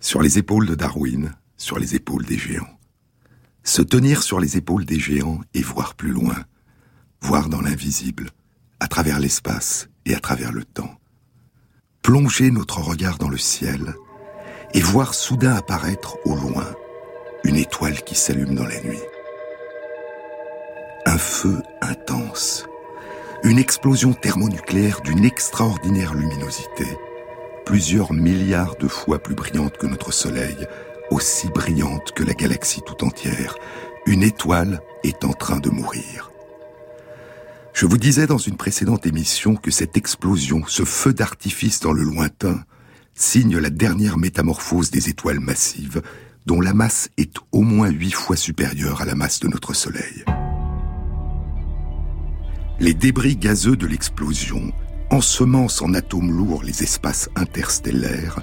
Sur les épaules de Darwin, sur les épaules des géants. Se tenir sur les épaules des géants et voir plus loin, voir dans l'invisible, à travers l'espace et à travers le temps. Plonger notre regard dans le ciel et voir soudain apparaître au loin une étoile qui s'allume dans la nuit. Un feu intense, une explosion thermonucléaire d'une extraordinaire luminosité, plusieurs milliards de fois plus brillante que notre Soleil, aussi brillante que la galaxie tout entière. Une étoile est en train de mourir. Je vous disais dans une précédente émission que cette explosion, ce feu d'artifice dans le lointain, signe la dernière métamorphose des étoiles massives, dont la masse est au moins huit fois supérieure à la masse de notre Soleil. Les débris gazeux de l'explosion ensemencent en atomes lourds les espaces interstellaires,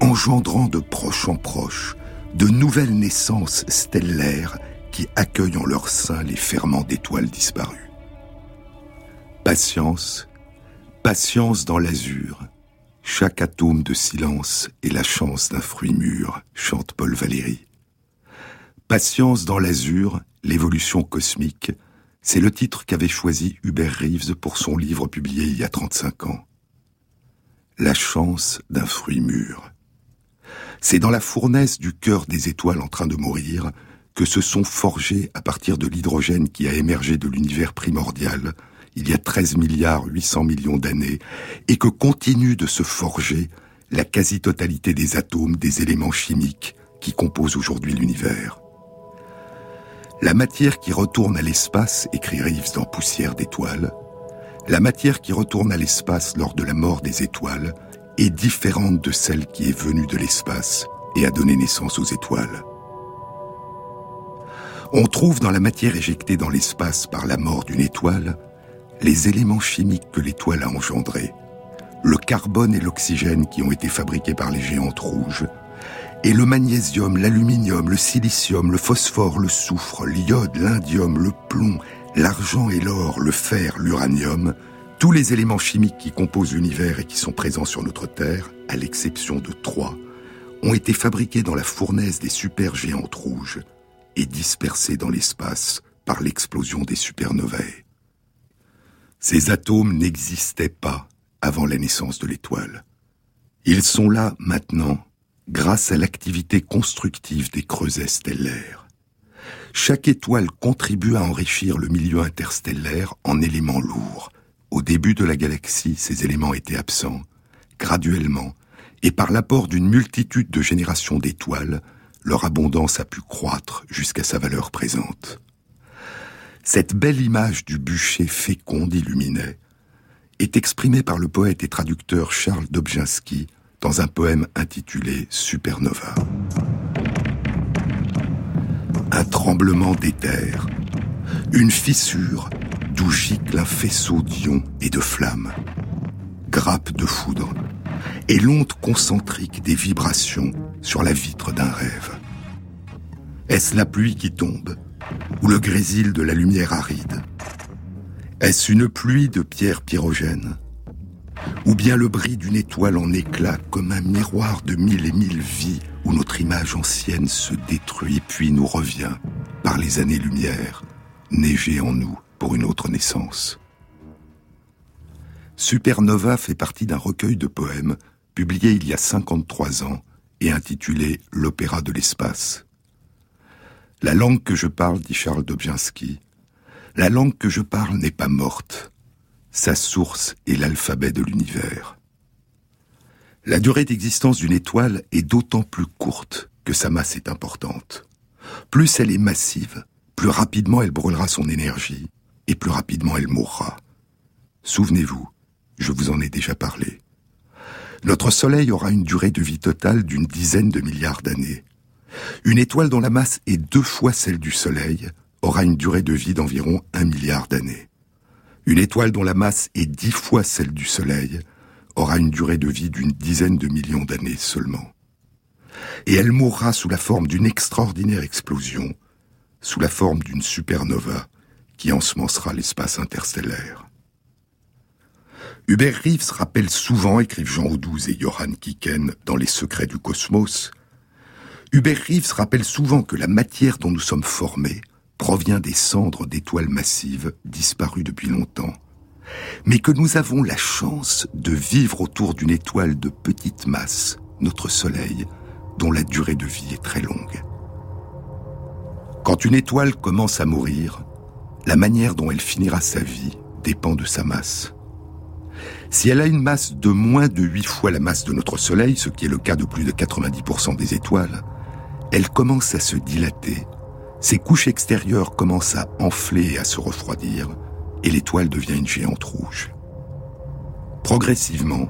engendrant de proche en proche de nouvelles naissances stellaires qui accueillent en leur sein les ferments d'étoiles disparues. Patience, patience dans l'azur, chaque atome de silence est la chance d'un fruit mûr, chante Paul Valéry. Patience dans l'azur, l'évolution cosmique, c'est le titre qu'avait choisi Hubert Reeves pour son livre publié il y a 35 ans. La chance d'un fruit mûr. C'est dans la fournaise du cœur des étoiles en train de mourir que se sont forgés à partir de l'hydrogène qui a émergé de l'univers primordial il y a 13 milliards 800 millions d'années et que continue de se forger la quasi-totalité des atomes des éléments chimiques qui composent aujourd'hui l'univers. La matière qui retourne à l'espace, écrit Reeves dans Poussière d'étoiles, la matière qui retourne à l'espace lors de la mort des étoiles est différente de celle qui est venue de l'espace et a donné naissance aux étoiles. On trouve dans la matière éjectée dans l'espace par la mort d'une étoile les éléments chimiques que l'étoile a engendrés, le carbone et l'oxygène qui ont été fabriqués par les géantes rouges, et le magnésium, l'aluminium, le silicium, le phosphore, le soufre, l'iode, l'indium, le plomb, l'argent et l'or, le fer, l'uranium, tous les éléments chimiques qui composent l'univers et qui sont présents sur notre Terre, à l'exception de trois, ont été fabriqués dans la fournaise des supergéantes rouges et dispersés dans l'espace par l'explosion des supernovae. Ces atomes n'existaient pas avant la naissance de l'étoile. Ils sont là maintenant grâce à l'activité constructive des creusets stellaires. Chaque étoile contribue à enrichir le milieu interstellaire en éléments lourds. Au début de la galaxie, ces éléments étaient absents. Graduellement, et par l'apport d'une multitude de générations d'étoiles, leur abondance a pu croître jusqu'à sa valeur présente. Cette belle image du bûcher fécond d'Illuminet est exprimée par le poète et traducteur Charles Dobzhansky dans un poème intitulé Supernova. Un tremblement d'éther, une fissure d'où gicle un faisceau d'ions et de flammes, grappe de foudre et l'onde concentrique des vibrations sur la vitre d'un rêve. Est-ce la pluie qui tombe ou le grésil de la lumière aride? Est-ce une pluie de pierres pyrogènes Ou bien le bris d'une étoile en éclat comme un miroir de mille et mille vies où notre image ancienne se détruit puis nous revient par les années-lumière, neiger en nous pour une autre naissance Supernova fait partie d'un recueil de poèmes publié il y a 53 ans et intitulé L'opéra de l'espace. La langue que je parle, dit Charles Dobzhansky, la langue que je parle n'est pas morte. Sa source est l'alphabet de l'univers. La durée d'existence d'une étoile est d'autant plus courte que sa masse est importante. Plus elle est massive, plus rapidement elle brûlera son énergie, et plus rapidement elle mourra. Souvenez-vous, je vous en ai déjà parlé. Notre Soleil aura une durée de vie totale d'une dizaine de milliards d'années. Une étoile dont la masse est deux fois celle du Soleil aura une durée de vie d'environ un milliard d'années. Une étoile dont la masse est dix fois celle du Soleil aura une durée de vie d'une dizaine de millions d'années seulement. Et elle mourra sous la forme d'une extraordinaire explosion, sous la forme d'une supernova qui ensemencera l'espace interstellaire. Hubert Reeves rappelle souvent, écrivent Jean Audouze et Johann Kiken dans Les secrets du cosmos, Hubert Reeves rappelle souvent que la matière dont nous sommes formés provient des cendres d'étoiles massives disparues depuis longtemps, mais que nous avons la chance de vivre autour d'une étoile de petite masse, notre Soleil, dont la durée de vie est très longue. Quand une étoile commence à mourir, la manière dont elle finira sa vie dépend de sa masse. Si elle a une masse de moins de 8 fois la masse de notre Soleil, ce qui est le cas de plus de 90% des étoiles, elle commence à se dilater, ses couches extérieures commencent à enfler et à se refroidir, et l'étoile devient une géante rouge. Progressivement,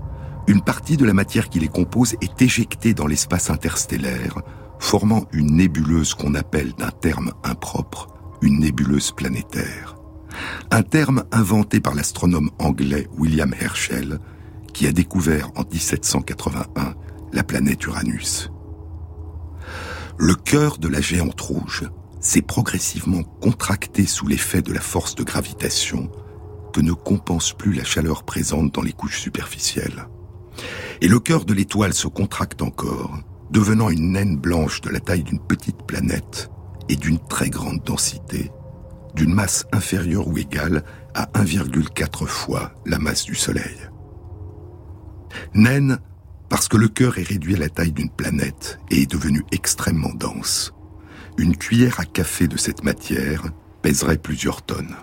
une partie de la matière qui les compose est éjectée dans l'espace interstellaire, formant une nébuleuse qu'on appelle d'un terme impropre une nébuleuse planétaire. Un terme inventé par l'astronome anglais William Herschel, qui a découvert en 1781 la planète Uranus. Le cœur de la géante rouge s'est progressivement contracté sous l'effet de la force de gravitation que ne compense plus la chaleur présente dans les couches superficielles. Et le cœur de l'étoile se contracte encore, devenant une naine blanche de la taille d'une petite planète et d'une très grande densité, d'une masse inférieure ou égale à 1,4 fois la masse du Soleil. Naine parce que le cœur est réduit à la taille d'une planète et est devenu extrêmement dense. Une cuillère à café de cette matière pèserait plusieurs tonnes.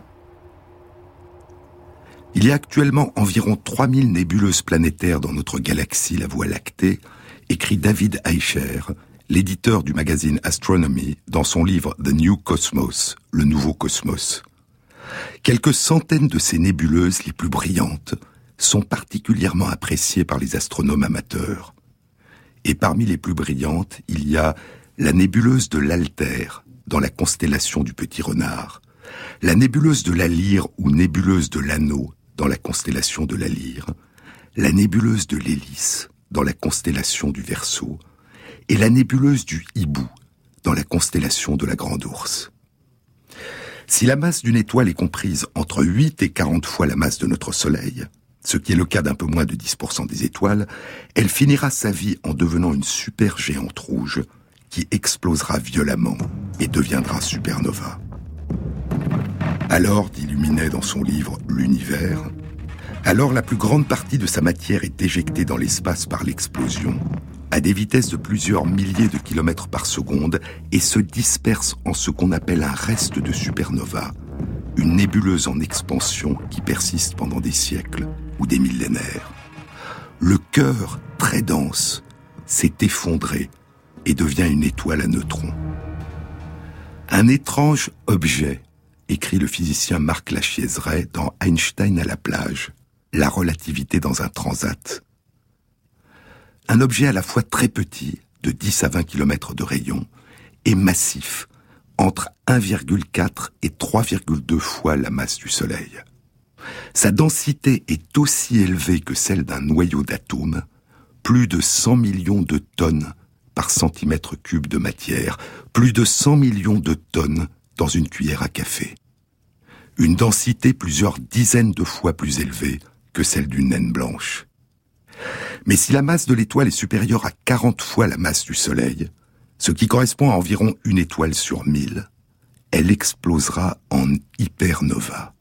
Il y a actuellement environ 3000 nébuleuses planétaires dans notre galaxie, la Voie lactée, écrit David Eicher, l'éditeur du magazine Astronomy, dans son livre The New Cosmos, le nouveau cosmos. Quelques centaines de ces nébuleuses les plus brillantes sont particulièrement appréciées par les astronomes amateurs. Et parmi les plus brillantes, il y a la nébuleuse de l'Alter, dans la constellation du Petit Renard, la nébuleuse de la Lyre ou nébuleuse de l'Anneau, dans la constellation de la Lyre, la nébuleuse de l'Hélice, dans la constellation du Verseau, et la nébuleuse du Hibou, dans la constellation de la Grande Ourse. Si la masse d'une étoile est comprise entre 8 et 40 fois la masse de notre Soleil, ce qui est le cas d'un peu moins de 10% des étoiles, elle finira sa vie en devenant une super géante rouge qui explosera violemment et deviendra supernova. Alors, dit Luminet dans son livre L'univers, alors la plus grande partie de sa matière est éjectée dans l'espace par l'explosion, à des vitesses de plusieurs milliers de kilomètres par seconde, et se disperse en ce qu'on appelle un reste de supernova, une nébuleuse en expansion qui persiste pendant des siècles ou des millénaires. Le cœur, très dense, s'est effondré et devient une étoile à neutrons. Un étrange objet, écrit le physicien Marc Lachiaiseray dans Einstein à la plage, la relativité dans un transat. Un objet à la fois très petit, de 10 à 20 km de rayon, et massif, entre 1,4 et 3,2 fois la masse du Soleil. Sa densité est aussi élevée que celle d'un noyau d'atomes, plus de 100 millions de tonnes par centimètre cube de matière, plus de 100 millions de tonnes dans une cuillère à café. Une densité plusieurs dizaines de fois plus élevée que celle d'une naine blanche. Mais si la masse de l'étoile est supérieure à 40 fois la masse du Soleil, ce qui correspond à environ une étoile sur mille, elle explosera en hypernova.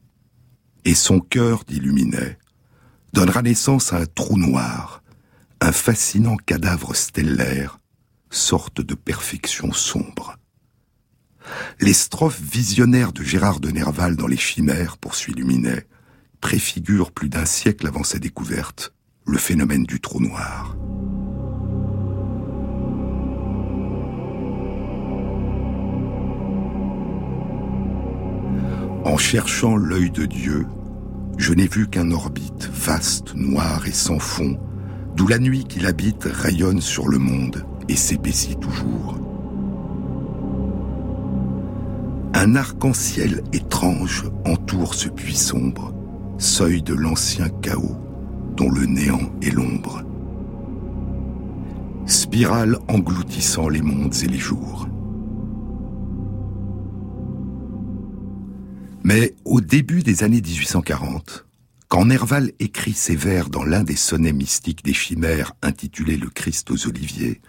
Et son cœur, d'illuminé donnera naissance à un trou noir, un fascinant cadavre stellaire, sorte de perfection sombre. Les strophes visionnaires de Gérard de Nerval dans Les Chimères, poursuit Luminet, préfigurent plus d'un siècle avant sa découverte le phénomène du trou noir. En cherchant l'œil de Dieu, je n'ai vu qu'un orbite vaste, noir et sans fond, d'où la nuit qu'il habite rayonne sur le monde et s'épaissit toujours. Un arc-en-ciel étrange entoure ce puits sombre, seuil de l'ancien chaos dont le néant est l'ombre. Spirale engloutissant les mondes et les jours. Mais au début des années 1840, Quand Nerval écrit ses vers dans l'un des sonnets mystiques des chimères intitulé Le Christ aux Oliviers,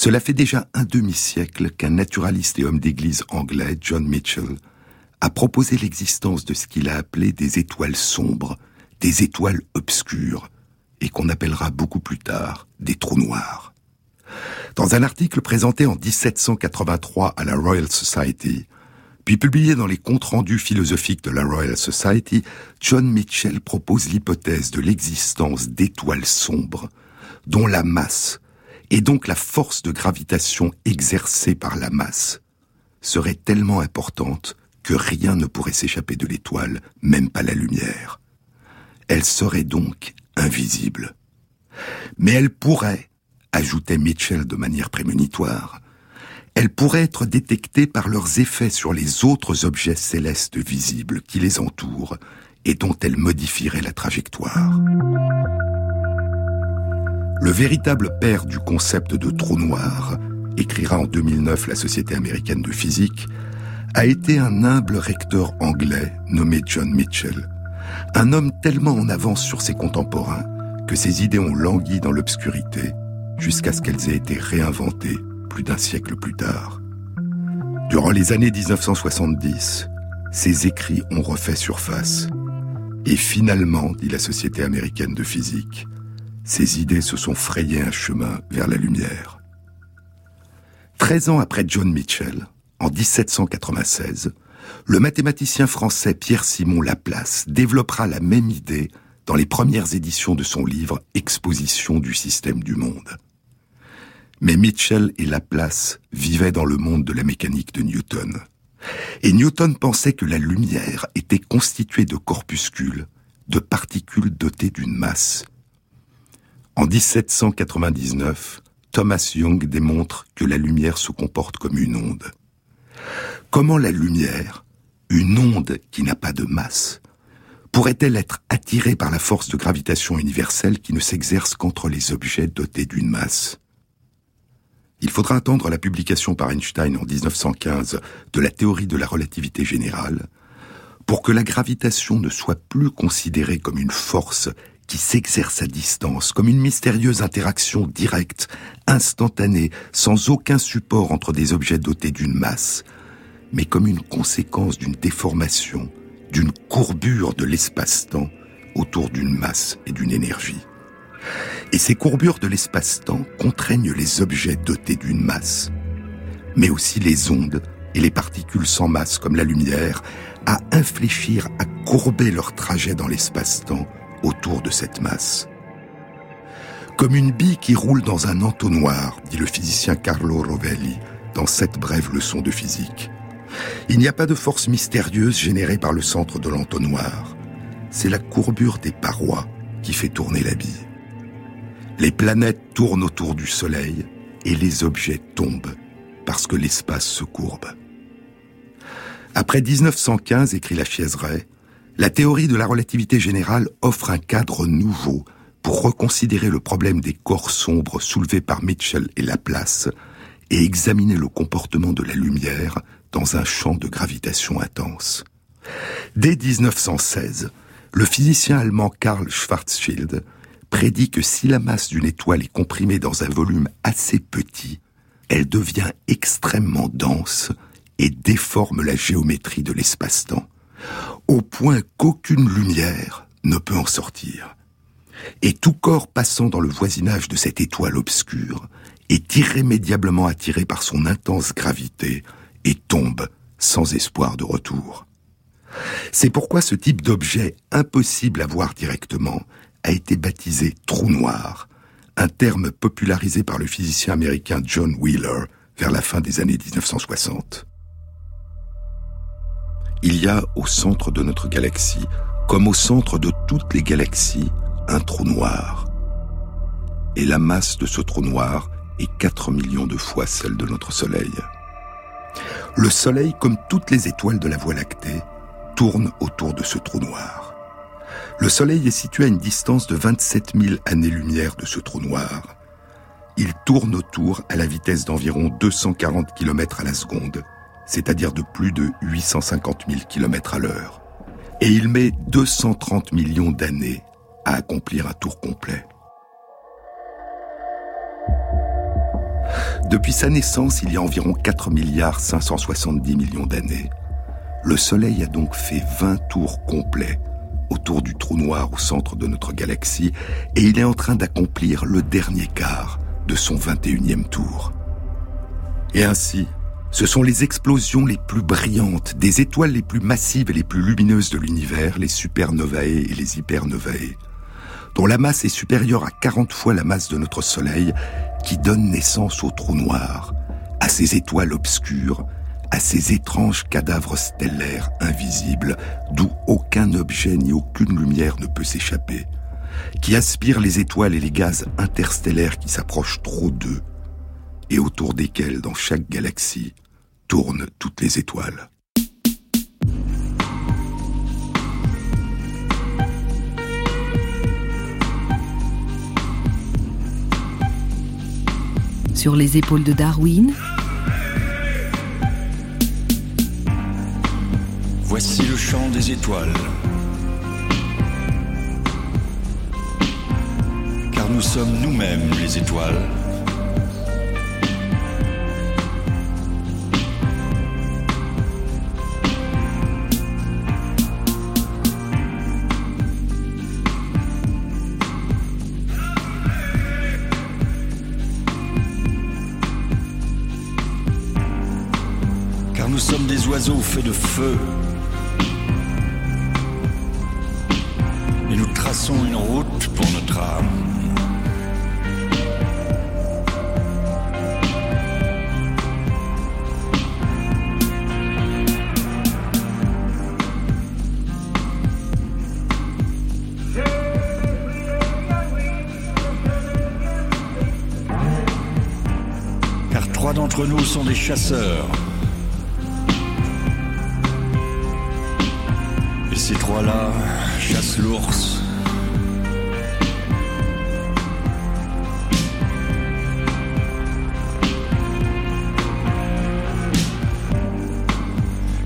cela fait déjà un demi-siècle qu'un naturaliste et homme d'église anglais, John Mitchell, a proposé l'existence de ce qu'il a appelé des étoiles sombres, des étoiles obscures, et qu'on appellera beaucoup plus tard des trous noirs. Dans un article présenté en 1783 à la Royal Society, puis publié dans les comptes rendus philosophiques de la Royal Society, John Mitchell propose l'hypothèse de l'existence d'étoiles sombres dont la masse, et donc la force de gravitation exercée par la masse, serait tellement importante que rien ne pourrait s'échapper de l'étoile, même pas la lumière. Elle serait donc invisible. Mais elle pourrait, ajoutait Mitchell de manière prémonitoire, elles pourraient être détectées par leurs effets sur les autres objets célestes visibles qui les entourent et dont elles modifieraient la trajectoire. Le véritable père du concept de trou noir, écrira en 2009 la Société américaine de physique, a été un humble recteur anglais nommé John Mitchell, un homme tellement en avance sur ses contemporains que ses idées ont langui dans l'obscurité jusqu'à ce qu'elles aient été réinventées plus d'un siècle plus tard. Durant les années 1970, ses écrits ont refait surface. Et finalement, dit la Société américaine de physique, ses idées se sont frayées un chemin vers la lumière. Treize ans après John Mitchell, en 1796, le mathématicien français Pierre-Simon Laplace développera la même idée dans les premières éditions de son livre Exposition du système du monde. Mais Mitchell et Laplace vivaient dans le monde de la mécanique de Newton. Et Newton pensait que la lumière était constituée de corpuscules, de particules dotées d'une masse. En 1799, Thomas Young démontre que la lumière se comporte comme une onde. Comment la lumière, une onde qui n'a pas de masse, pourrait-elle être attirée par la force de gravitation universelle qui ne s'exerce qu'entre les objets dotés d'une masse? Il faudra attendre la publication par Einstein en 1915 de la théorie de la relativité générale pour que la gravitation ne soit plus considérée comme une force qui s'exerce à distance, comme une mystérieuse interaction directe, instantanée, sans aucun support entre des objets dotés d'une masse, mais comme une conséquence d'une déformation, d'une courbure de l'espace-temps autour d'une masse et d'une énergie. Et ces courbures de l'espace-temps contraignent les objets dotés d'une masse, mais aussi les ondes et les particules sans masse comme la lumière, à infléchir, à courber leur trajet dans l'espace-temps autour de cette masse. Comme une bille qui roule dans un entonnoir, dit le physicien Carlo Rovelli dans cette brève leçon de physique. Il n'y a pas de force mystérieuse générée par le centre de l'entonnoir. C'est la courbure des parois qui fait tourner la bille. Les planètes tournent autour du Soleil et les objets tombent parce que l'espace se courbe. Après 1915, écrit la Chieseret, la théorie de la relativité générale offre un cadre nouveau pour reconsidérer le problème des corps sombres soulevés par Mitchell et Laplace et examiner le comportement de la lumière dans un champ de gravitation intense. Dès 1916, le physicien allemand Karl Schwarzschild prédit que si la masse d'une étoile est comprimée dans un volume assez petit, elle devient extrêmement dense et déforme la géométrie de l'espace-temps, au point qu'aucune lumière ne peut en sortir. Et tout corps passant dans le voisinage de cette étoile obscure est irrémédiablement attiré par son intense gravité et tombe sans espoir de retour. C'est pourquoi ce type d'objet impossible à voir directement a été baptisé trou noir, un terme popularisé par le physicien américain John Wheeler vers la fin des années 1960. Il y a au centre de notre galaxie, comme au centre de toutes les galaxies, un trou noir. Et la masse de ce trou noir est 4 millions de fois celle de notre Soleil. Le Soleil, comme toutes les étoiles de la Voie lactée, tourne autour de ce trou noir. Le Soleil est situé à une distance de 27 000 années-lumière de ce trou noir. Il tourne autour à la vitesse d'environ 240 km à la seconde, c'est-à-dire de plus de 850 000 km à l'heure. Et il met 230 millions d'années à accomplir un tour complet. Depuis sa naissance, il y a environ 4 milliards 570 millions d'années. Le Soleil a donc fait 20 tours complets autour du trou noir au centre de notre galaxie et il est en train d'accomplir le dernier quart de son 21e tour. Et ainsi, ce sont les explosions les plus brillantes, des étoiles les plus massives et les plus lumineuses de l'univers, les supernovae et les hypernovae, dont la masse est supérieure à 40 fois la masse de notre Soleil, qui donnent naissance aux trous noirs, à ces étoiles obscures, à ces étranges cadavres stellaires invisibles, d'où aucun objet ni aucune lumière ne peut s'échapper, qui aspirent les étoiles et les gaz interstellaires qui s'approchent trop d'eux, et autour desquels, dans chaque galaxie, tournent toutes les étoiles. Sur les épaules de Darwin, Voici le chant des étoiles. Car nous sommes nous-mêmes les étoiles. Sommes des oiseaux faits de feu. Et nous traçons une route pour notre âme. Car trois d'entre nous sont des chasseurs. Trois-là chassent l'ours.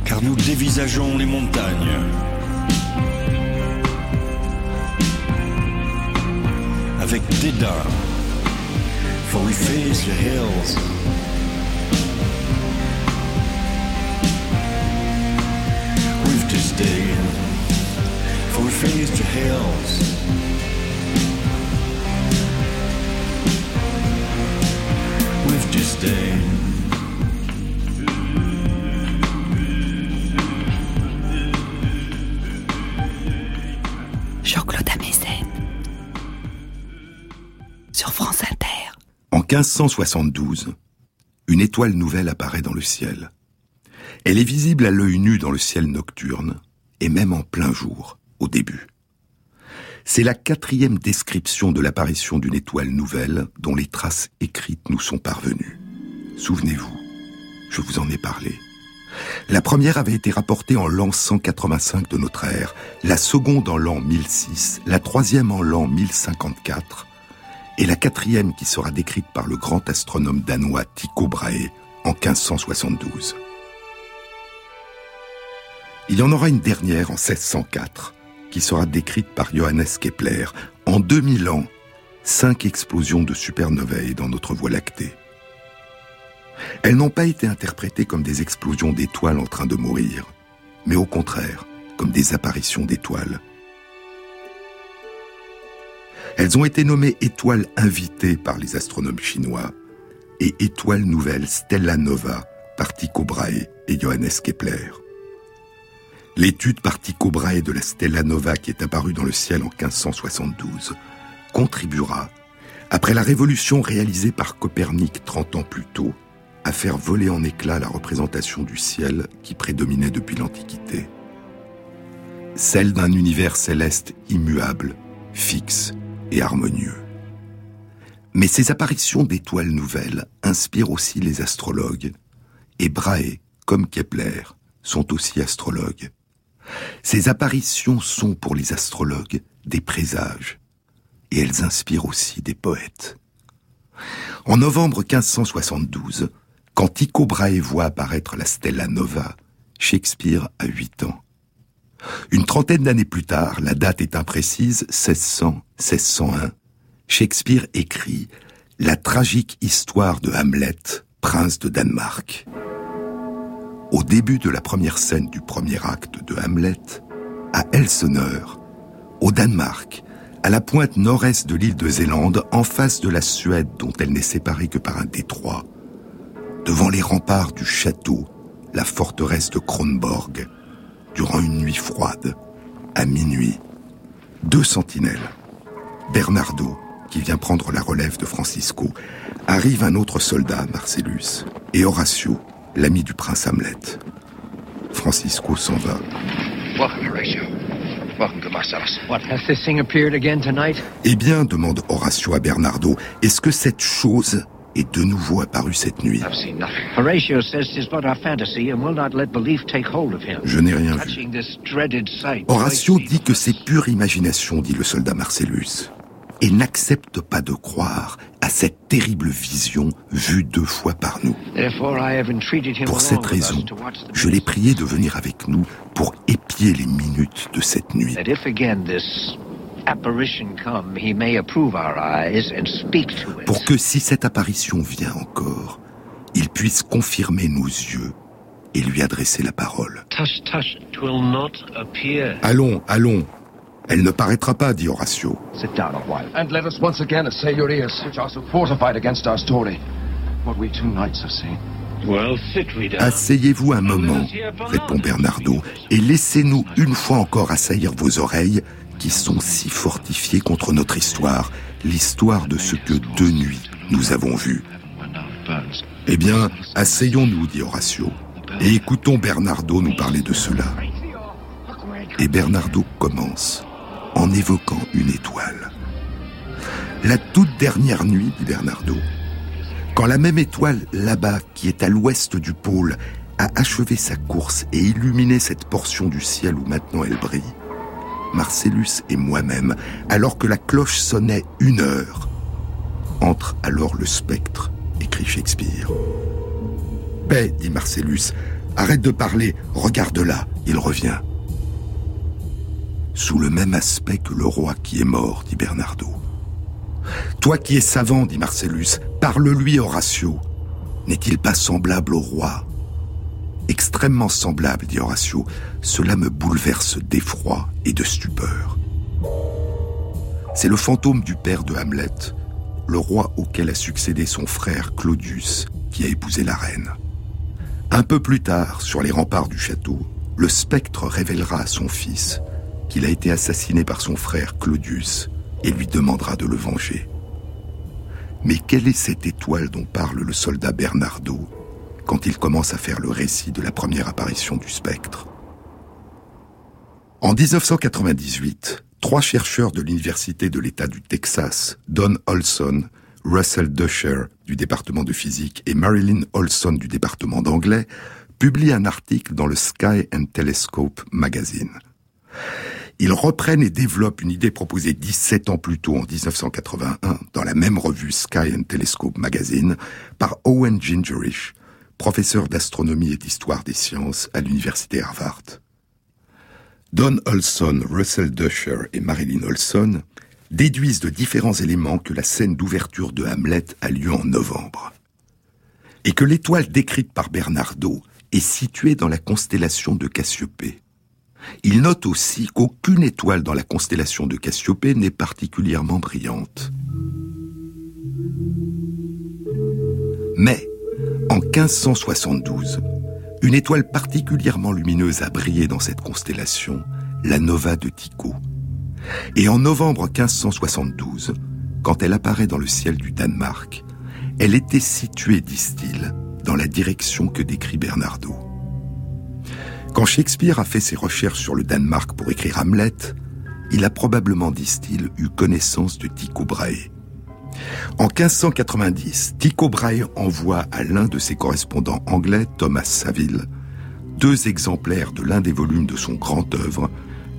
Car nous dévisageons les montagnes. Avec dédain. For we face the hills. Hills. With disdain. Jean-Claude Amezen. Sur France Inter. En 1572, une étoile nouvelle apparaît dans le ciel. Elle est visible à l'œil nu dans le ciel nocturne, et même en plein jour, au début. C'est la quatrième description de l'apparition d'une étoile nouvelle dont les traces écrites nous sont parvenues. Souvenez-vous, je vous en ai parlé. La première avait été rapportée en l'an 185 de notre ère, la seconde en l'an 1006, la troisième en l'an 1054, et la quatrième qui sera décrite par le grand astronome danois Tycho Brahe en 1572. Il y en aura une dernière en 1604, qui sera décrite par Johannes Kepler. En 2000 ans, cinq explosions de supernovae dans notre Voie lactée. Elles n'ont pas été interprétées comme des explosions d'étoiles en train de mourir, mais au contraire, comme des apparitions d'étoiles. Elles ont été nommées étoiles invitées par les astronomes chinois et étoiles nouvelles Stella Nova par Tycho Brahe et Johannes Kepler. L'étude par Tycho Brahe de la Stella Nova qui est apparue dans le ciel en 1572 contribuera, après la révolution réalisée par Copernic 30 ans plus tôt, à faire voler en éclats la représentation du ciel qui prédominait depuis l'Antiquité. Celle d'un univers céleste immuable, fixe et harmonieux. Mais ces apparitions d'étoiles nouvelles inspirent aussi les astrologues, et Brahe, comme Kepler, sont aussi astrologues. Ces apparitions sont pour les astrologues des présages, et elles inspirent aussi des poètes. En novembre 1572, quand Tycho Brahe voit apparaître la Stella Nova, Shakespeare a huit ans. Une trentaine d'années plus tard, la date est imprécise, 1600-1601, Shakespeare écrit La tragique histoire de Hamlet, prince de Danemark. Au début de la première scène du premier acte de Hamlet, à Elseneur, au Danemark, à la pointe nord-est de l'île de Zélande, en face de la Suède dont elle n'est séparée que par un détroit, devant les remparts du château, la forteresse de Kronborg, durant une nuit froide, à minuit, deux sentinelles, Bernardo, qui vient prendre la relève de Francisco, arrive un autre soldat, Marcellus, et Horatio, l'ami du prince Hamlet. Francisco s'en va. Eh bien, demande Horatio à Bernardo, est-ce que cette chose est de nouveau apparue cette nuit? Je n'ai rien vu. Horatio dit que c'est pure imagination, dit le soldat Marcellus et n'accepte pas de croire à cette terrible vision vue deux fois par nous. Pour cette raison, je l'ai prié de venir avec nous pour épier les minutes de cette nuit. Pour que si cette apparition vient encore, il puisse confirmer nos yeux et lui adresser la parole. Allons, allons, elle ne paraîtra pas, dit Horatio. Asseyez-vous un moment, répond Bernardo, et laissez-nous une fois encore assaillir vos oreilles, qui sont si fortifiées contre notre histoire, l'histoire de ce que deux nuits nous avons vu. Eh bien, asseyons-nous, dit Horatio, et écoutons Bernardo nous parler de cela. Et Bernardo commence en évoquant une étoile. La toute dernière nuit, dit Bernardo, quand la même étoile là-bas, qui est à l'ouest du pôle, a achevé sa course et illuminé cette portion du ciel où maintenant elle brille, Marcellus et moi-même, alors que la cloche sonnait une heure, entre alors le spectre, écrit Shakespeare. Paix, dit Marcellus, arrête de parler, regarde là, il revient sous le même aspect que le roi qui est mort, dit Bernardo. Toi qui es savant, dit Marcellus, parle-lui Horatio. N'est-il pas semblable au roi? Extrêmement semblable, dit Horatio. Cela me bouleverse d'effroi et de stupeur. C'est le fantôme du père de Hamlet, le roi auquel a succédé son frère Claudius, qui a épousé la reine. Un peu plus tard, sur les remparts du château, le spectre révélera à son fils qu'il a été assassiné par son frère Claudius et lui demandera de le venger. Mais quelle est cette étoile dont parle le soldat Bernardo quand il commence à faire le récit de la première apparition du spectre? En 1998, trois chercheurs de l'Université de l'État du Texas, Don Olson, Russell Dusher du département de physique et Marilyn Olson du département d'anglais, publient un article dans le Sky and Telescope magazine. Ils reprennent et développent une idée proposée 17 ans plus tôt, en 1981, dans la même revue Sky and Telescope Magazine, par Owen Gingerich, professeur d'astronomie et d'histoire des sciences à l'université Harvard. Don Olson, Russell Dusher et Marilyn Olson déduisent de différents éléments que la scène d'ouverture de Hamlet a lieu en novembre. Et que l'étoile décrite par Bernardo est située dans la constellation de Cassiopée. Il note aussi qu'aucune étoile dans la constellation de Cassiopée n'est particulièrement brillante. Mais, en 1572, une étoile particulièrement lumineuse a brillé dans cette constellation, la Nova de Tycho. Et en novembre 1572, quand elle apparaît dans le ciel du Danemark, elle était située, disent-ils, dans la direction que décrit Bernardo. Quand Shakespeare a fait ses recherches sur le Danemark pour écrire Hamlet, il a probablement, disent-ils, eu connaissance de Tycho Brahe. En 1590, Tycho Brahe envoie à l'un de ses correspondants anglais, Thomas Saville, deux exemplaires de l'un des volumes de son grand œuvre,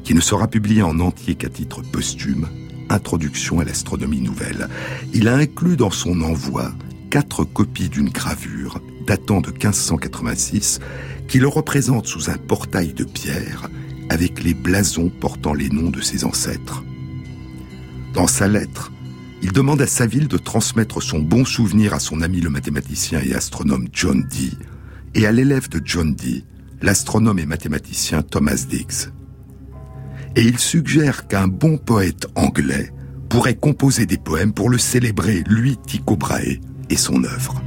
qui ne sera publié en entier qu'à titre posthume, Introduction à l'astronomie nouvelle. Il a inclus dans son envoi quatre copies d'une gravure datant de 1586 qui le représente sous un portail de pierre avec les blasons portant les noms de ses ancêtres. Dans sa lettre, il demande à Saville de transmettre son bon souvenir à son ami le mathématicien et astronome John Dee et à l'élève de John Dee, l'astronome et mathématicien Thomas Diggs. Et il suggère qu'un bon poète anglais pourrait composer des poèmes pour le célébrer, lui, Tycho Brahe, et son œuvre.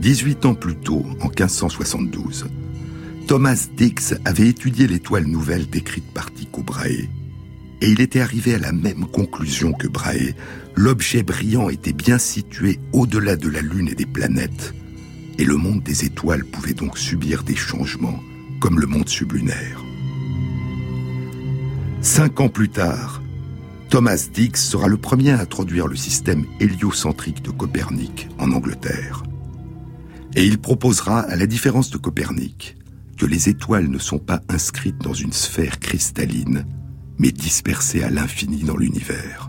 18 ans plus tôt, en 1572, Thomas Dix avait étudié l'étoile nouvelle décrite par Tycho Brahe et il était arrivé à la même conclusion que Brahe. L'objet brillant était bien situé au-delà de la Lune et des planètes, et le monde des étoiles pouvait donc subir des changements, comme le monde sublunaire. Cinq ans plus tard, Thomas Dix sera le premier à introduire le système héliocentrique de Copernic en Angleterre. Et il proposera, à la différence de Copernic, que les étoiles ne sont pas inscrites dans une sphère cristalline, mais dispersés à l'infini dans l'univers.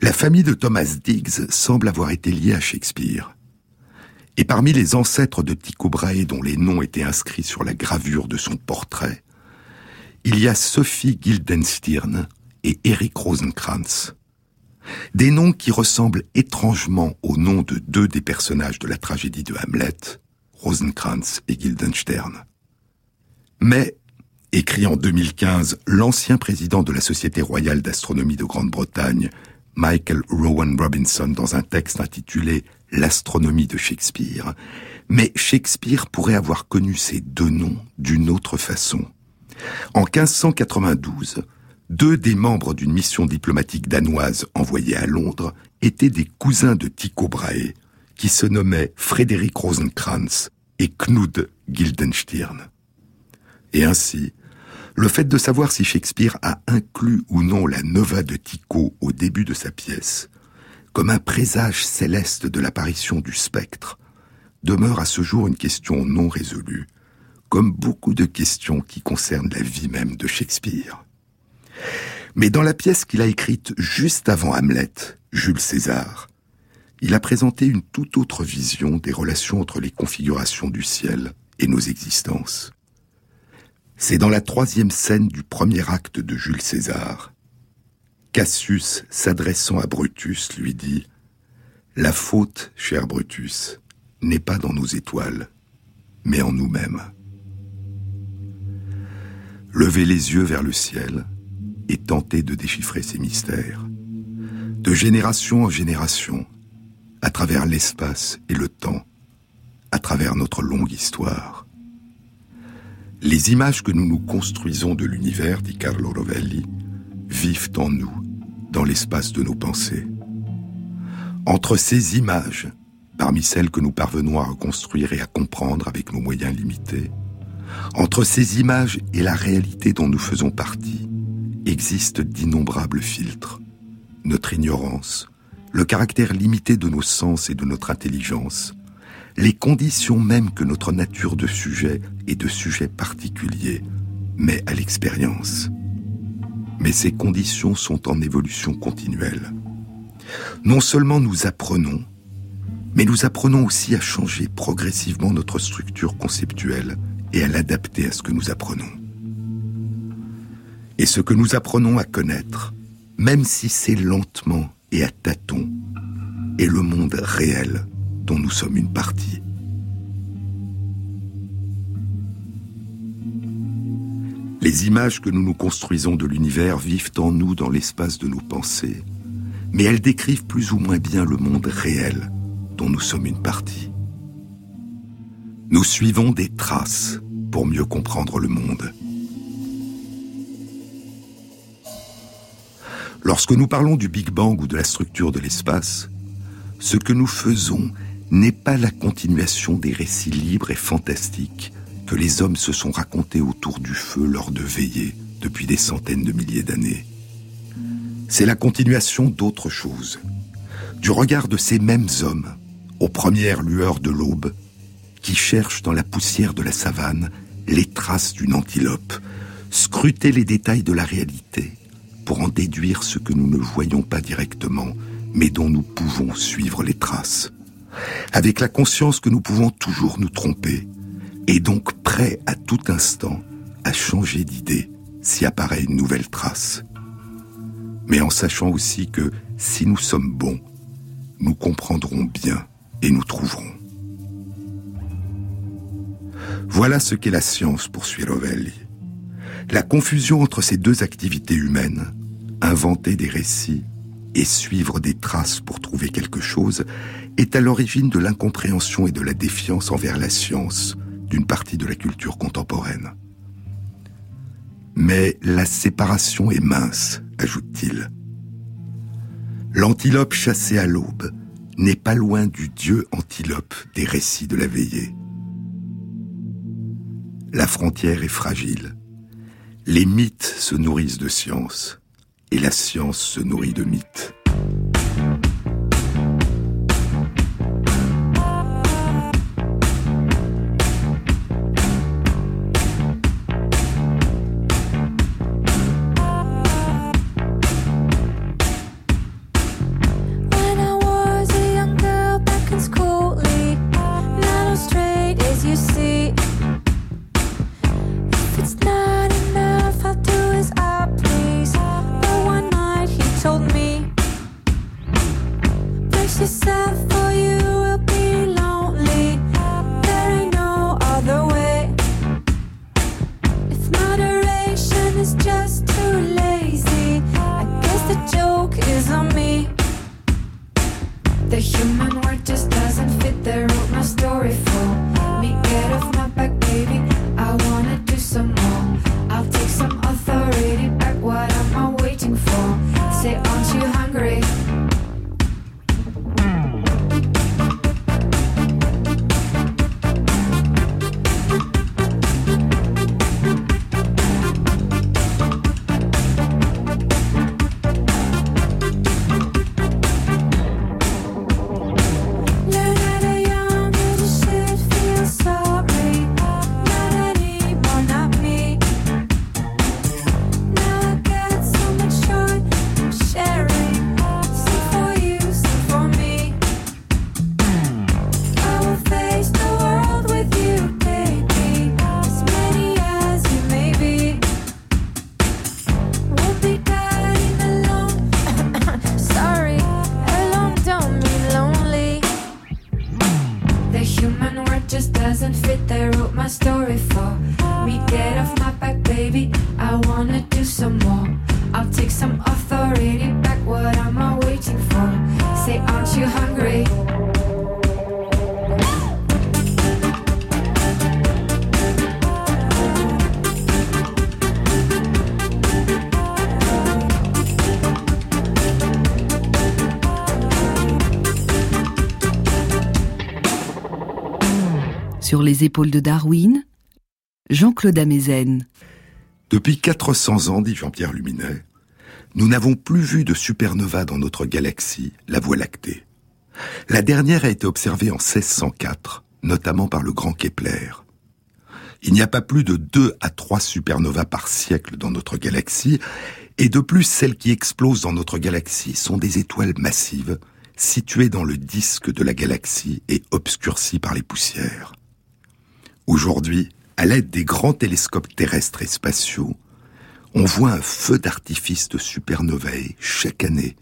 La famille de Thomas Diggs semble avoir été liée à Shakespeare. Et parmi les ancêtres de Tycho Brahe dont les noms étaient inscrits sur la gravure de son portrait, il y a Sophie Guildenstern et Eric Rosenkrantz. Des noms qui ressemblent étrangement aux noms de deux des personnages de la tragédie de Hamlet, Rosenkrantz et Guildenstern. Mais, écrit en 2015 l'ancien président de la Société royale d'astronomie de Grande-Bretagne, Michael Rowan Robinson, dans un texte intitulé L'astronomie de Shakespeare, mais Shakespeare pourrait avoir connu ces deux noms d'une autre façon. En 1592, deux des membres d'une mission diplomatique danoise envoyée à Londres étaient des cousins de Tycho Brahe, qui se nommaient Frédéric Rosenkrantz et Knud Guildenstern. Et ainsi, le fait de savoir si Shakespeare a inclus ou non la nova de Tycho au début de sa pièce, comme un présage céleste de l'apparition du spectre, demeure à ce jour une question non résolue, comme beaucoup de questions qui concernent la vie même de Shakespeare. Mais dans la pièce qu'il a écrite juste avant Hamlet, Jules César, il a présenté une toute autre vision des relations entre les configurations du ciel et nos existences. C'est dans la troisième scène du premier acte de Jules César. Cassius, s'adressant à Brutus, lui dit La faute, cher Brutus, n'est pas dans nos étoiles, mais en nous-mêmes. Levez les yeux vers le ciel et tentez de déchiffrer ces mystères. De génération en génération, à travers l'espace et le temps, à travers notre longue histoire. Les images que nous nous construisons de l'univers, dit Carlo Rovelli, vivent en nous, dans l'espace de nos pensées. Entre ces images, parmi celles que nous parvenons à reconstruire et à comprendre avec nos moyens limités, entre ces images et la réalité dont nous faisons partie, existent d'innombrables filtres. Notre ignorance, le caractère limité de nos sens et de notre intelligence, les conditions mêmes que notre nature de sujet et de sujet particulier met à l'expérience. Mais ces conditions sont en évolution continuelle. Non seulement nous apprenons, mais nous apprenons aussi à changer progressivement notre structure conceptuelle et à l'adapter à ce que nous apprenons. Et ce que nous apprenons à connaître, même si c'est lentement et à tâtons, est le monde réel dont nous sommes une partie. Les images que nous nous construisons de l'univers vivent en nous dans l'espace de nos pensées, mais elles décrivent plus ou moins bien le monde réel dont nous sommes une partie. Nous suivons des traces pour mieux comprendre le monde. Lorsque nous parlons du Big Bang ou de la structure de l'espace, ce que nous faisons n'est pas la continuation des récits libres et fantastiques que les hommes se sont racontés autour du feu lors de veillées depuis des centaines de milliers d'années. C'est la continuation d'autre chose, du regard de ces mêmes hommes, aux premières lueurs de l'aube, qui cherchent dans la poussière de la savane les traces d'une antilope, scruter les détails de la réalité pour en déduire ce que nous ne voyons pas directement, mais dont nous pouvons suivre les traces. avec la conscience que nous pouvons toujours nous tromper, et donc prêt à tout instant à changer d'idée si apparaît une nouvelle trace. Mais en sachant aussi que si nous sommes bons, nous comprendrons bien et nous trouverons. Voilà ce qu'est la science, poursuit Rovelli. La confusion entre ces deux activités humaines, inventer des récits et suivre des traces pour trouver quelque chose, est à l'origine de l'incompréhension et de la défiance envers la science d'une partie de la culture contemporaine. Mais la séparation est mince, ajoute-t-il. L'antilope chassé à l'aube n'est pas loin du dieu antilope des récits de la veillée. La frontière est fragile. Les mythes se nourrissent de science et la science se nourrit de mythes. Les épaules de Darwin, Jean-Claude Amezen. Depuis 400 ans, dit Jean-Pierre Luminet, nous n'avons plus vu de supernova dans notre galaxie, la Voie lactée. La dernière a été observée en 1604, notamment par le grand Kepler. Il n'y a pas plus de 2 à 3 supernovas par siècle dans notre galaxie, et de plus celles qui explosent dans notre galaxie sont des étoiles massives, situées dans le disque de la galaxie et obscurcies par les poussières. Aujourd'hui, à l'aide des grands télescopes terrestres et spatiaux, on voit un feu d'artifice de supernovae chaque année,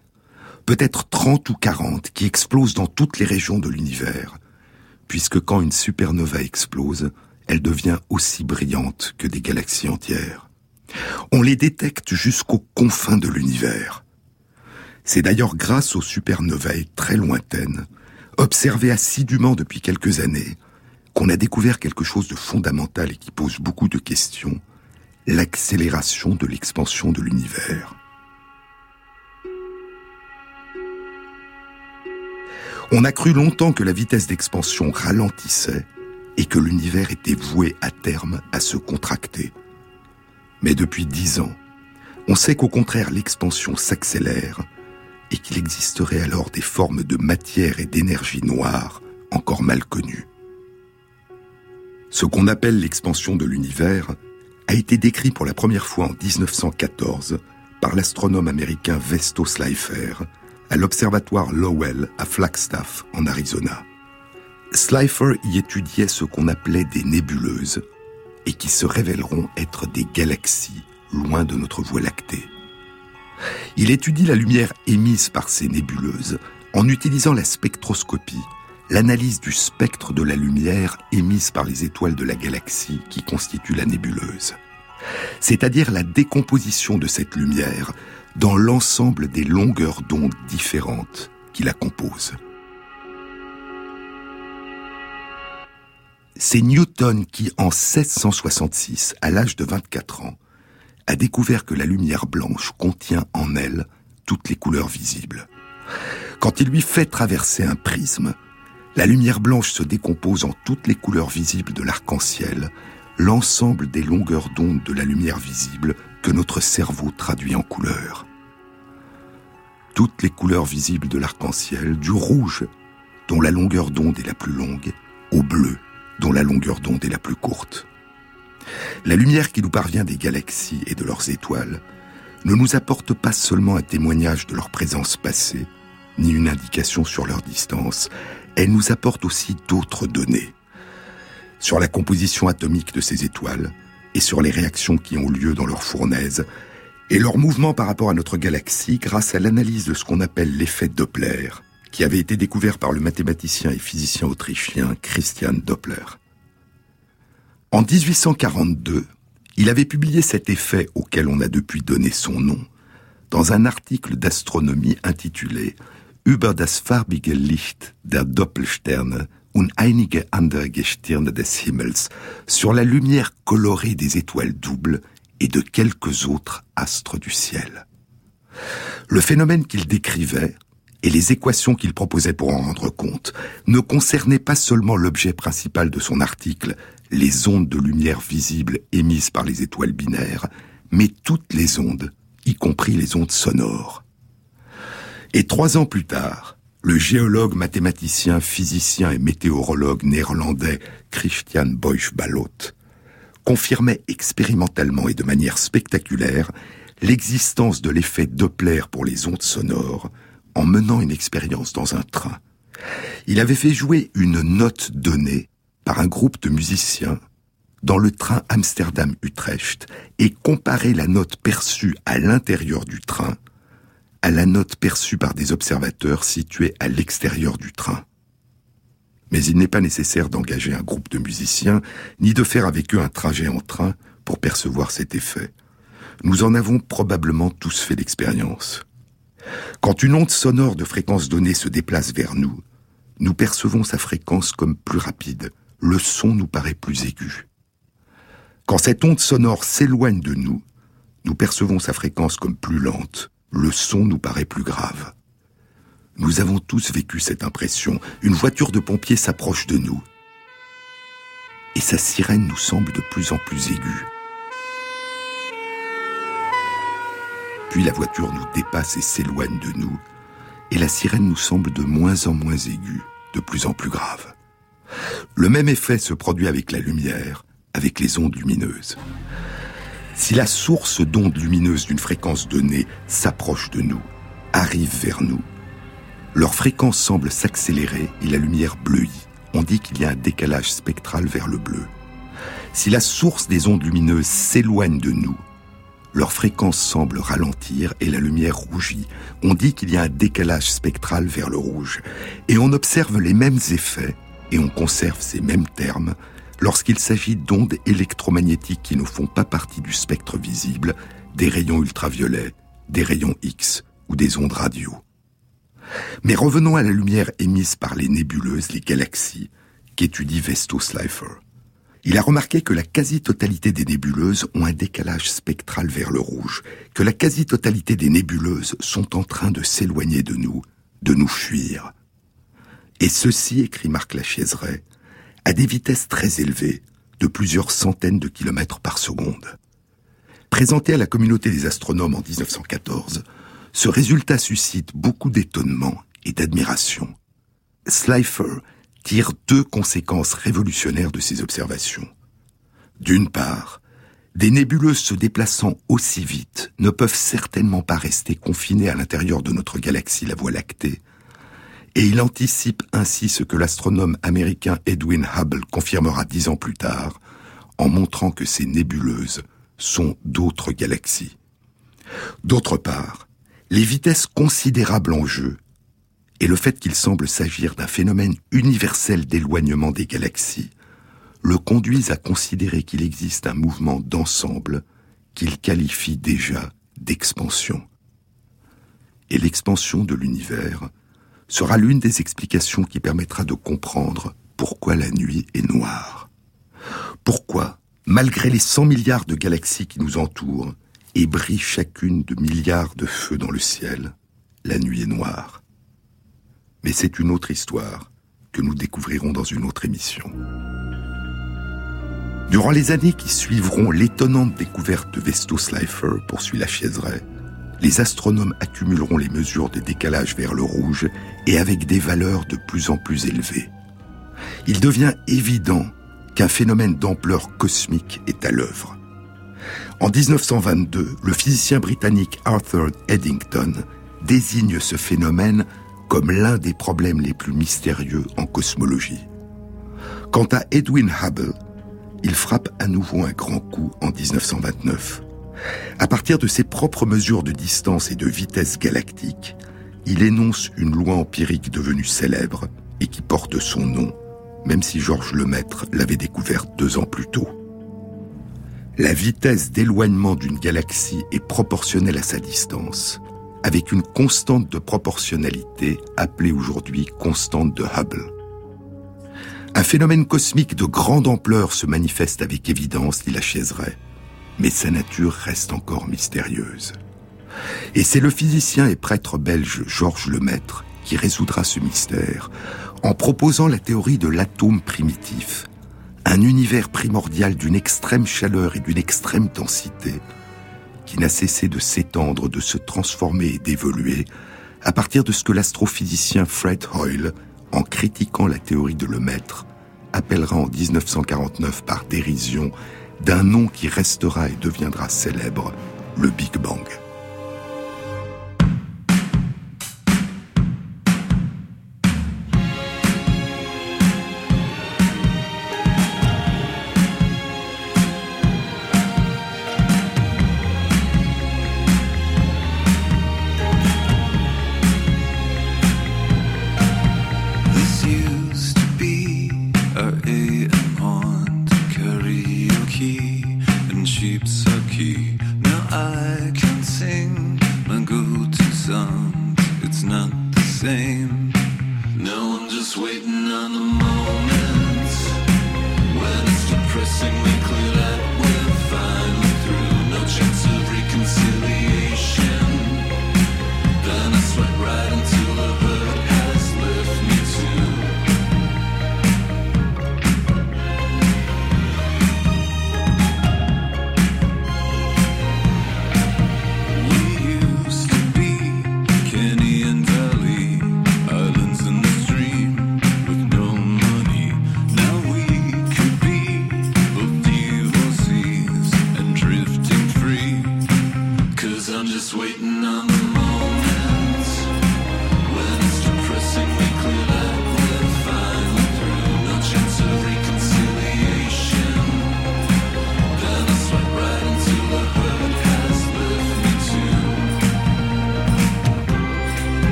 peut-être 30 ou 40 qui explosent dans toutes les régions de l'univers, puisque quand une supernova explose, elle devient aussi brillante que des galaxies entières. On les détecte jusqu'aux confins de l'univers. C'est d'ailleurs grâce aux supernovae très lointaines, observées assidûment depuis quelques années, qu'on a découvert quelque chose de fondamental et qui pose beaucoup de questions, l'accélération de l'expansion de l'univers. On a cru longtemps que la vitesse d'expansion ralentissait et que l'univers était voué à terme à se contracter. Mais depuis dix ans, on sait qu'au contraire l'expansion s'accélère et qu'il existerait alors des formes de matière et d'énergie noire encore mal connues. Ce qu'on appelle l'expansion de l'univers a été décrit pour la première fois en 1914 par l'astronome américain Vesto Slipher à l'observatoire Lowell à Flagstaff en Arizona. Slifer y étudiait ce qu'on appelait des nébuleuses et qui se révéleront être des galaxies loin de notre Voie lactée. Il étudie la lumière émise par ces nébuleuses en utilisant la spectroscopie, l'analyse du spectre de la lumière émise par les étoiles de la galaxie qui constitue la nébuleuse, c'est-à-dire la décomposition de cette lumière dans l'ensemble des longueurs d'onde différentes qui la composent. C'est Newton qui, en 1666, à l'âge de 24 ans, a découvert que la lumière blanche contient en elle toutes les couleurs visibles. Quand il lui fait traverser un prisme, la lumière blanche se décompose en toutes les couleurs visibles de l'arc-en-ciel, l'ensemble des longueurs d'onde de la lumière visible que notre cerveau traduit en couleurs. Toutes les couleurs visibles de l'arc-en-ciel, du rouge, dont la longueur d'onde est la plus longue, au bleu, dont la longueur d'onde est la plus courte. La lumière qui nous parvient des galaxies et de leurs étoiles ne nous apporte pas seulement un témoignage de leur présence passée, ni une indication sur leur distance, elle nous apporte aussi d'autres données sur la composition atomique de ces étoiles et sur les réactions qui ont lieu dans leur fournaise et leur mouvement par rapport à notre galaxie grâce à l'analyse de ce qu'on appelle l'effet Doppler, qui avait été découvert par le mathématicien et physicien autrichien Christian Doppler. En 1842, il avait publié cet effet auquel on a depuis donné son nom dans un article d'astronomie intitulé Über das farbige Licht der Doppelsterne und einige andere Gestirne des Himmels sur la lumière colorée des étoiles doubles et de quelques autres astres du ciel. Le phénomène qu'il décrivait et les équations qu'il proposait pour en rendre compte ne concernaient pas seulement l'objet principal de son article, les ondes de lumière visibles émises par les étoiles binaires, mais toutes les ondes, y compris les ondes sonores. Et trois ans plus tard, le géologue, mathématicien, physicien et météorologue néerlandais Christian Boyce-Ballot confirmait expérimentalement et de manière spectaculaire l'existence de l'effet Doppler pour les ondes sonores en menant une expérience dans un train. Il avait fait jouer une note donnée par un groupe de musiciens dans le train Amsterdam-Utrecht et comparer la note perçue à l'intérieur du train à la note perçue par des observateurs situés à l'extérieur du train. Mais il n'est pas nécessaire d'engager un groupe de musiciens, ni de faire avec eux un trajet en train pour percevoir cet effet. Nous en avons probablement tous fait l'expérience. Quand une onde sonore de fréquence donnée se déplace vers nous, nous percevons sa fréquence comme plus rapide, le son nous paraît plus aigu. Quand cette onde sonore s'éloigne de nous, nous percevons sa fréquence comme plus lente, le son nous paraît plus grave. Nous avons tous vécu cette impression. Une voiture de pompiers s'approche de nous. Et sa sirène nous semble de plus en plus aiguë. Puis la voiture nous dépasse et s'éloigne de nous. Et la sirène nous semble de moins en moins aiguë, de plus en plus grave. Le même effet se produit avec la lumière, avec les ondes lumineuses. Si la source d'ondes lumineuses d'une fréquence donnée s'approche de nous, arrive vers nous, leur fréquence semble s'accélérer et la lumière bleuit. On dit qu'il y a un décalage spectral vers le bleu. Si la source des ondes lumineuses s'éloigne de nous, leur fréquence semble ralentir et la lumière rougit. On dit qu'il y a un décalage spectral vers le rouge. Et on observe les mêmes effets et on conserve ces mêmes termes lorsqu'il s'agit d'ondes électromagnétiques qui ne font pas partie du spectre visible, des rayons ultraviolets, des rayons X ou des ondes radio. Mais revenons à la lumière émise par les nébuleuses, les galaxies, qu'étudie Vesto Slifer. Il a remarqué que la quasi-totalité des nébuleuses ont un décalage spectral vers le rouge, que la quasi-totalité des nébuleuses sont en train de s'éloigner de nous, de nous fuir. Et ceci, écrit Marc Lachaiseret, à des vitesses très élevées, de plusieurs centaines de kilomètres par seconde. Présenté à la communauté des astronomes en 1914, ce résultat suscite beaucoup d'étonnement et d'admiration. Slifer tire deux conséquences révolutionnaires de ces observations. D'une part, des nébuleuses se déplaçant aussi vite ne peuvent certainement pas rester confinées à l'intérieur de notre galaxie, la Voie lactée, et il anticipe ainsi ce que l'astronome américain Edwin Hubble confirmera dix ans plus tard, en montrant que ces nébuleuses sont d'autres galaxies. D'autre part, les vitesses considérables en jeu et le fait qu'il semble s'agir d'un phénomène universel d'éloignement des galaxies le conduisent à considérer qu'il existe un mouvement d'ensemble qu'il qualifie déjà d'expansion. Et l'expansion de l'univers sera l'une des explications qui permettra de comprendre pourquoi la nuit est noire. Pourquoi, malgré les 100 milliards de galaxies qui nous entourent et brillent chacune de milliards de feux dans le ciel, la nuit est noire. Mais c'est une autre histoire que nous découvrirons dans une autre émission. Durant les années qui suivront l'étonnante découverte de Vesto-Slifer, poursuit la Chieseret, les astronomes accumuleront les mesures des décalages vers le rouge et avec des valeurs de plus en plus élevées. Il devient évident qu'un phénomène d'ampleur cosmique est à l'œuvre. En 1922, le physicien britannique Arthur Eddington désigne ce phénomène comme l'un des problèmes les plus mystérieux en cosmologie. Quant à Edwin Hubble, il frappe à nouveau un grand coup en 1929. À partir de ses propres mesures de distance et de vitesse galactique, il énonce une loi empirique devenue célèbre et qui porte son nom, même si Georges Lemaître l'avait découverte deux ans plus tôt. La vitesse d'éloignement d'une galaxie est proportionnelle à sa distance, avec une constante de proportionnalité appelée aujourd'hui constante de Hubble. Un phénomène cosmique de grande ampleur se manifeste avec évidence, dit la mais sa nature reste encore mystérieuse. Et c'est le physicien et prêtre belge Georges Lemaître qui résoudra ce mystère en proposant la théorie de l'atome primitif, un univers primordial d'une extrême chaleur et d'une extrême densité qui n'a cessé de s'étendre, de se transformer et d'évoluer à partir de ce que l'astrophysicien Fred Hoyle, en critiquant la théorie de Lemaître, appellera en 1949 par dérision d'un nom qui restera et deviendra célèbre, le Big Bang.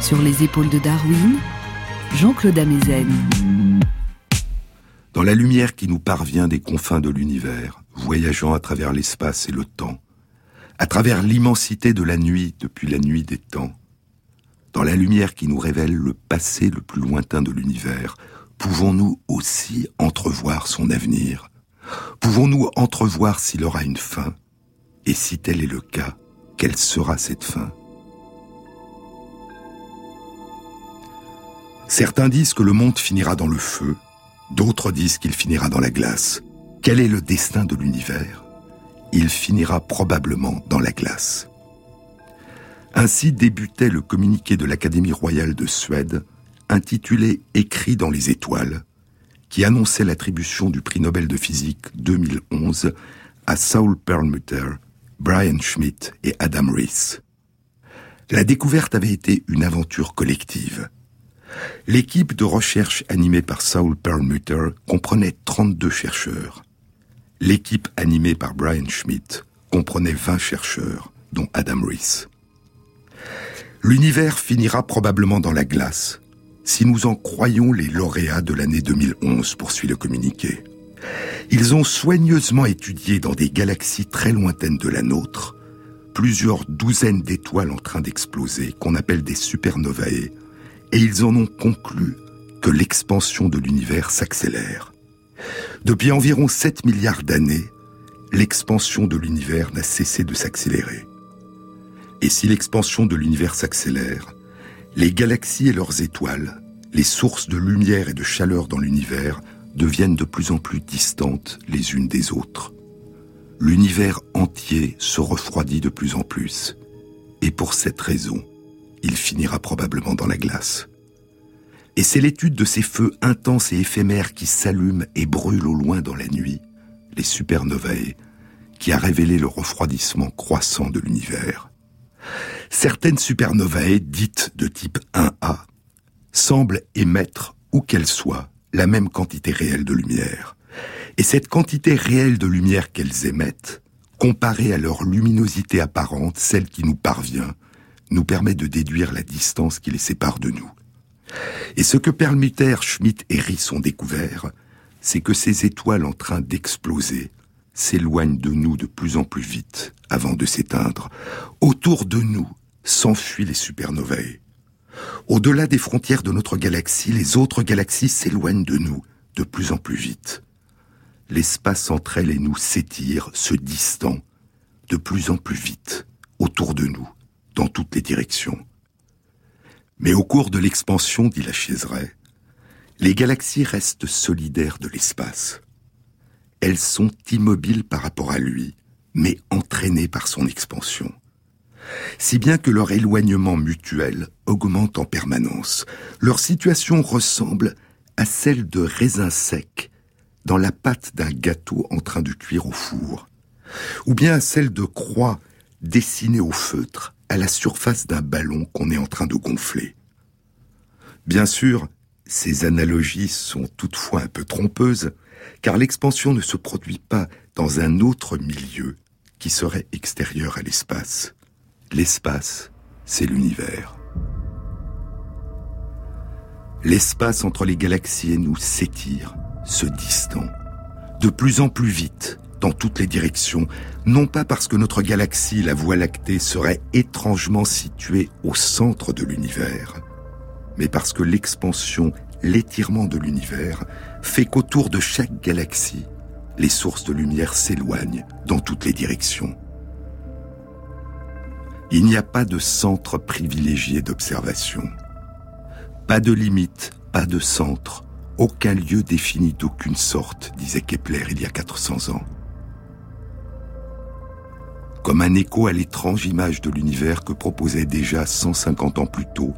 Sur les épaules de Darwin, Jean-Claude Amezen. Dans la lumière qui nous parvient des confins de l'univers, voyageant à travers l'espace et le temps, à travers l'immensité de la nuit depuis la nuit des temps, dans la lumière qui nous révèle le passé le plus lointain de l'univers, pouvons-nous aussi entrevoir son avenir? Pouvons-nous entrevoir s'il aura une fin? Et si tel est le cas, quelle sera cette fin? Certains disent que le monde finira dans le feu, d'autres disent qu'il finira dans la glace. Quel est le destin de l'univers? Il finira probablement dans la glace. Ainsi débutait le communiqué de l'Académie royale de Suède, intitulé Écrit dans les étoiles, qui annonçait l'attribution du prix Nobel de physique 2011 à Saul Perlmutter, Brian Schmidt et Adam Rees. La découverte avait été une aventure collective. L'équipe de recherche animée par Saul Perlmutter comprenait 32 chercheurs. L'équipe animée par Brian Schmidt comprenait 20 chercheurs, dont Adam Rees. L'univers finira probablement dans la glace, si nous en croyons les lauréats de l'année 2011, poursuit le communiqué. Ils ont soigneusement étudié dans des galaxies très lointaines de la nôtre plusieurs douzaines d'étoiles en train d'exploser, qu'on appelle des supernovae, et ils en ont conclu que l'expansion de l'univers s'accélère. Depuis environ 7 milliards d'années, l'expansion de l'univers n'a cessé de s'accélérer. Et si l'expansion de l'univers s'accélère, les galaxies et leurs étoiles, les sources de lumière et de chaleur dans l'univers, deviennent de plus en plus distantes les unes des autres. L'univers entier se refroidit de plus en plus, et pour cette raison, il finira probablement dans la glace. Et c'est l'étude de ces feux intenses et éphémères qui s'allument et brûlent au loin dans la nuit, les supernovae, qui a révélé le refroidissement croissant de l'univers. Certaines supernovae dites de type 1A semblent émettre, où qu'elles soient, la même quantité réelle de lumière. Et cette quantité réelle de lumière qu'elles émettent, comparée à leur luminosité apparente, celle qui nous parvient, nous permet de déduire la distance qui les sépare de nous. Et ce que Perlmutter, Schmidt et Ries ont découvert, c'est que ces étoiles en train d'exploser s'éloignent de nous de plus en plus vite avant de s'éteindre. Autour de nous s'enfuient les supernovae. Au-delà des frontières de notre galaxie, les autres galaxies s'éloignent de nous de plus en plus vite. L'espace entre elles et nous s'étire, se distend, de plus en plus vite, autour de nous, dans toutes les directions. Mais au cours de l'expansion, dit la Chaiseray, les galaxies restent solidaires de l'espace. Elles sont immobiles par rapport à lui, mais entraînées par son expansion si bien que leur éloignement mutuel augmente en permanence. Leur situation ressemble à celle de raisins secs dans la pâte d'un gâteau en train de cuire au four, ou bien à celle de croix dessinées au feutre à la surface d'un ballon qu'on est en train de gonfler. Bien sûr, ces analogies sont toutefois un peu trompeuses, car l'expansion ne se produit pas dans un autre milieu qui serait extérieur à l'espace. L'espace, c'est l'univers. L'espace entre les galaxies nous s'étire, se distend, de plus en plus vite, dans toutes les directions, non pas parce que notre galaxie, la Voie lactée, serait étrangement située au centre de l'univers, mais parce que l'expansion, l'étirement de l'univers fait qu'autour de chaque galaxie, les sources de lumière s'éloignent dans toutes les directions. Il n'y a pas de centre privilégié d'observation. Pas de limite, pas de centre, aucun lieu défini d'aucune sorte, disait Kepler il y a 400 ans. Comme un écho à l'étrange image de l'univers que proposait déjà 150 ans plus tôt,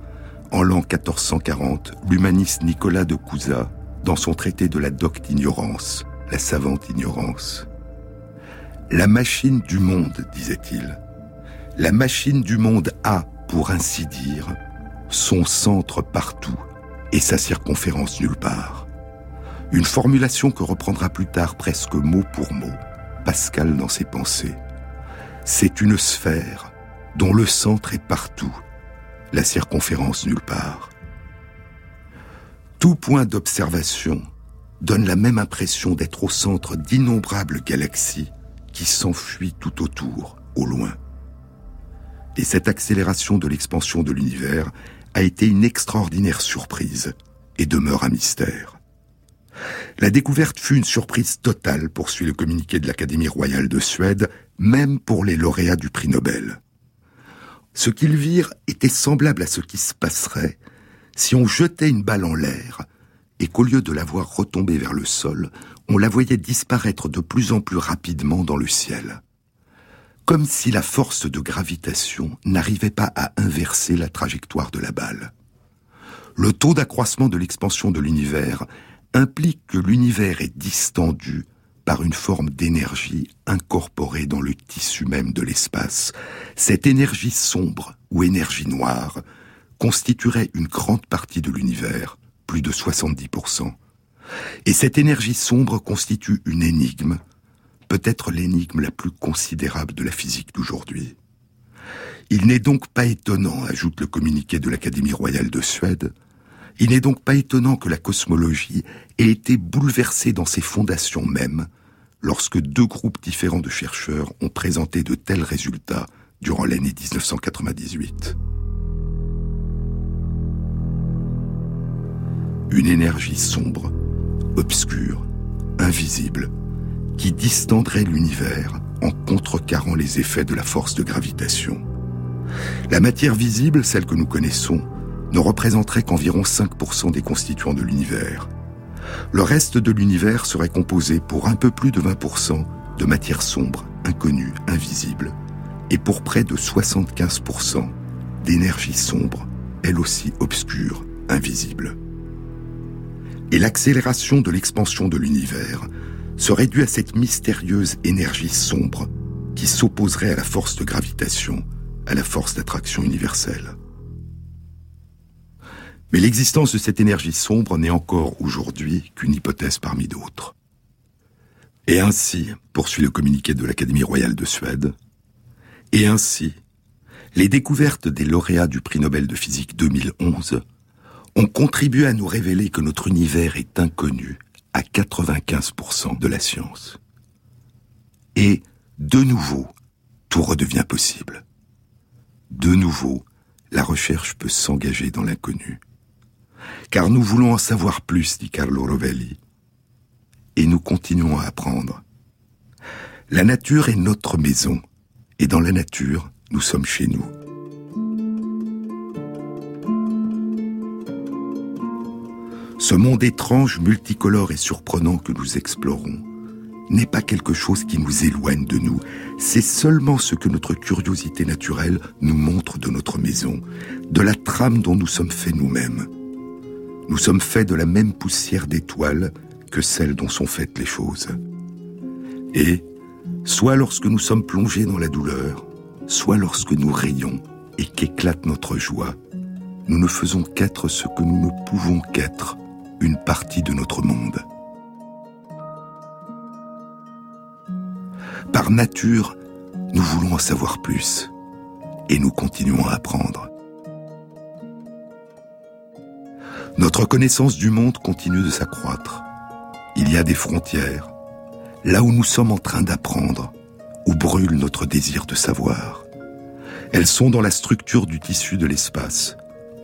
en l'an 1440, l'humaniste Nicolas de Cusa dans son traité de la docte ignorance, la savante ignorance. La machine du monde, disait-il, la machine du monde a, pour ainsi dire, son centre partout et sa circonférence nulle part. Une formulation que reprendra plus tard presque mot pour mot Pascal dans ses pensées. C'est une sphère dont le centre est partout, la circonférence nulle part. Tout point d'observation donne la même impression d'être au centre d'innombrables galaxies qui s'enfuient tout autour, au loin. Et cette accélération de l'expansion de l'univers a été une extraordinaire surprise et demeure un mystère. La découverte fut une surprise totale, poursuit le communiqué de l'Académie royale de Suède, même pour les lauréats du prix Nobel. Ce qu'ils virent était semblable à ce qui se passerait si on jetait une balle en l'air et qu'au lieu de la voir retomber vers le sol, on la voyait disparaître de plus en plus rapidement dans le ciel comme si la force de gravitation n'arrivait pas à inverser la trajectoire de la balle. Le taux d'accroissement de l'expansion de l'univers implique que l'univers est distendu par une forme d'énergie incorporée dans le tissu même de l'espace. Cette énergie sombre ou énergie noire constituerait une grande partie de l'univers, plus de 70%. Et cette énergie sombre constitue une énigme, peut-être l'énigme la plus considérable de la physique d'aujourd'hui. Il n'est donc pas étonnant, ajoute le communiqué de l'Académie royale de Suède, il n'est donc pas étonnant que la cosmologie ait été bouleversée dans ses fondations mêmes lorsque deux groupes différents de chercheurs ont présenté de tels résultats durant l'année 1998. Une énergie sombre, obscure, invisible, qui distendrait l'univers en contrecarrant les effets de la force de gravitation. La matière visible, celle que nous connaissons, ne représenterait qu'environ 5% des constituants de l'univers. Le reste de l'univers serait composé pour un peu plus de 20% de matière sombre, inconnue, invisible, et pour près de 75% d'énergie sombre, elle aussi obscure, invisible. Et l'accélération de l'expansion de l'univers serait due à cette mystérieuse énergie sombre qui s'opposerait à la force de gravitation, à la force d'attraction universelle. Mais l'existence de cette énergie sombre n'est encore aujourd'hui qu'une hypothèse parmi d'autres. Et ainsi, poursuit le communiqué de l'Académie royale de Suède, et ainsi, les découvertes des lauréats du prix Nobel de physique 2011 ont contribué à nous révéler que notre univers est inconnu à 95% de la science. Et, de nouveau, tout redevient possible. De nouveau, la recherche peut s'engager dans l'inconnu car nous voulons en savoir plus, dit Carlo Rovelli. Et nous continuons à apprendre. La nature est notre maison, et dans la nature, nous sommes chez nous. Ce monde étrange, multicolore et surprenant que nous explorons n'est pas quelque chose qui nous éloigne de nous, c'est seulement ce que notre curiosité naturelle nous montre de notre maison, de la trame dont nous sommes faits nous-mêmes. Nous sommes faits de la même poussière d'étoiles que celle dont sont faites les choses. Et, soit lorsque nous sommes plongés dans la douleur, soit lorsque nous rayons et qu'éclate notre joie, nous ne faisons qu'être ce que nous ne pouvons qu'être, une partie de notre monde. Par nature, nous voulons en savoir plus, et nous continuons à apprendre. Notre connaissance du monde continue de s'accroître. Il y a des frontières, là où nous sommes en train d'apprendre, où brûle notre désir de savoir. Elles sont dans la structure du tissu de l'espace,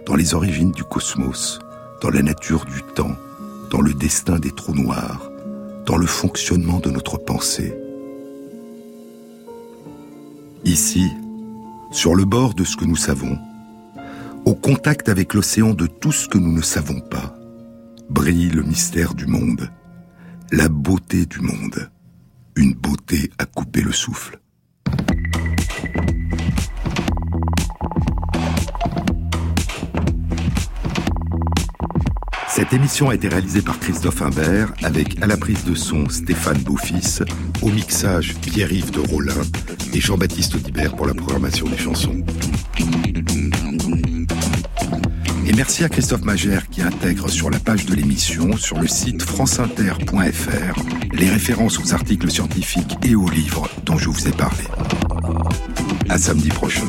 dans les origines du cosmos, dans la nature du temps, dans le destin des trous noirs, dans le fonctionnement de notre pensée. Ici, sur le bord de ce que nous savons, au contact avec l'océan de tout ce que nous ne savons pas, brille le mystère du monde, la beauté du monde, une beauté à couper le souffle. Cette émission a été réalisée par Christophe Imbert avec à la prise de son Stéphane Beaufils, au mixage Pierre-Yves de Rollin et Jean-Baptiste Audibert pour la programmation des chansons. Et merci à Christophe Magère qui intègre sur la page de l'émission, sur le site franceinter.fr, les références aux articles scientifiques et aux livres dont je vous ai parlé. À samedi prochain.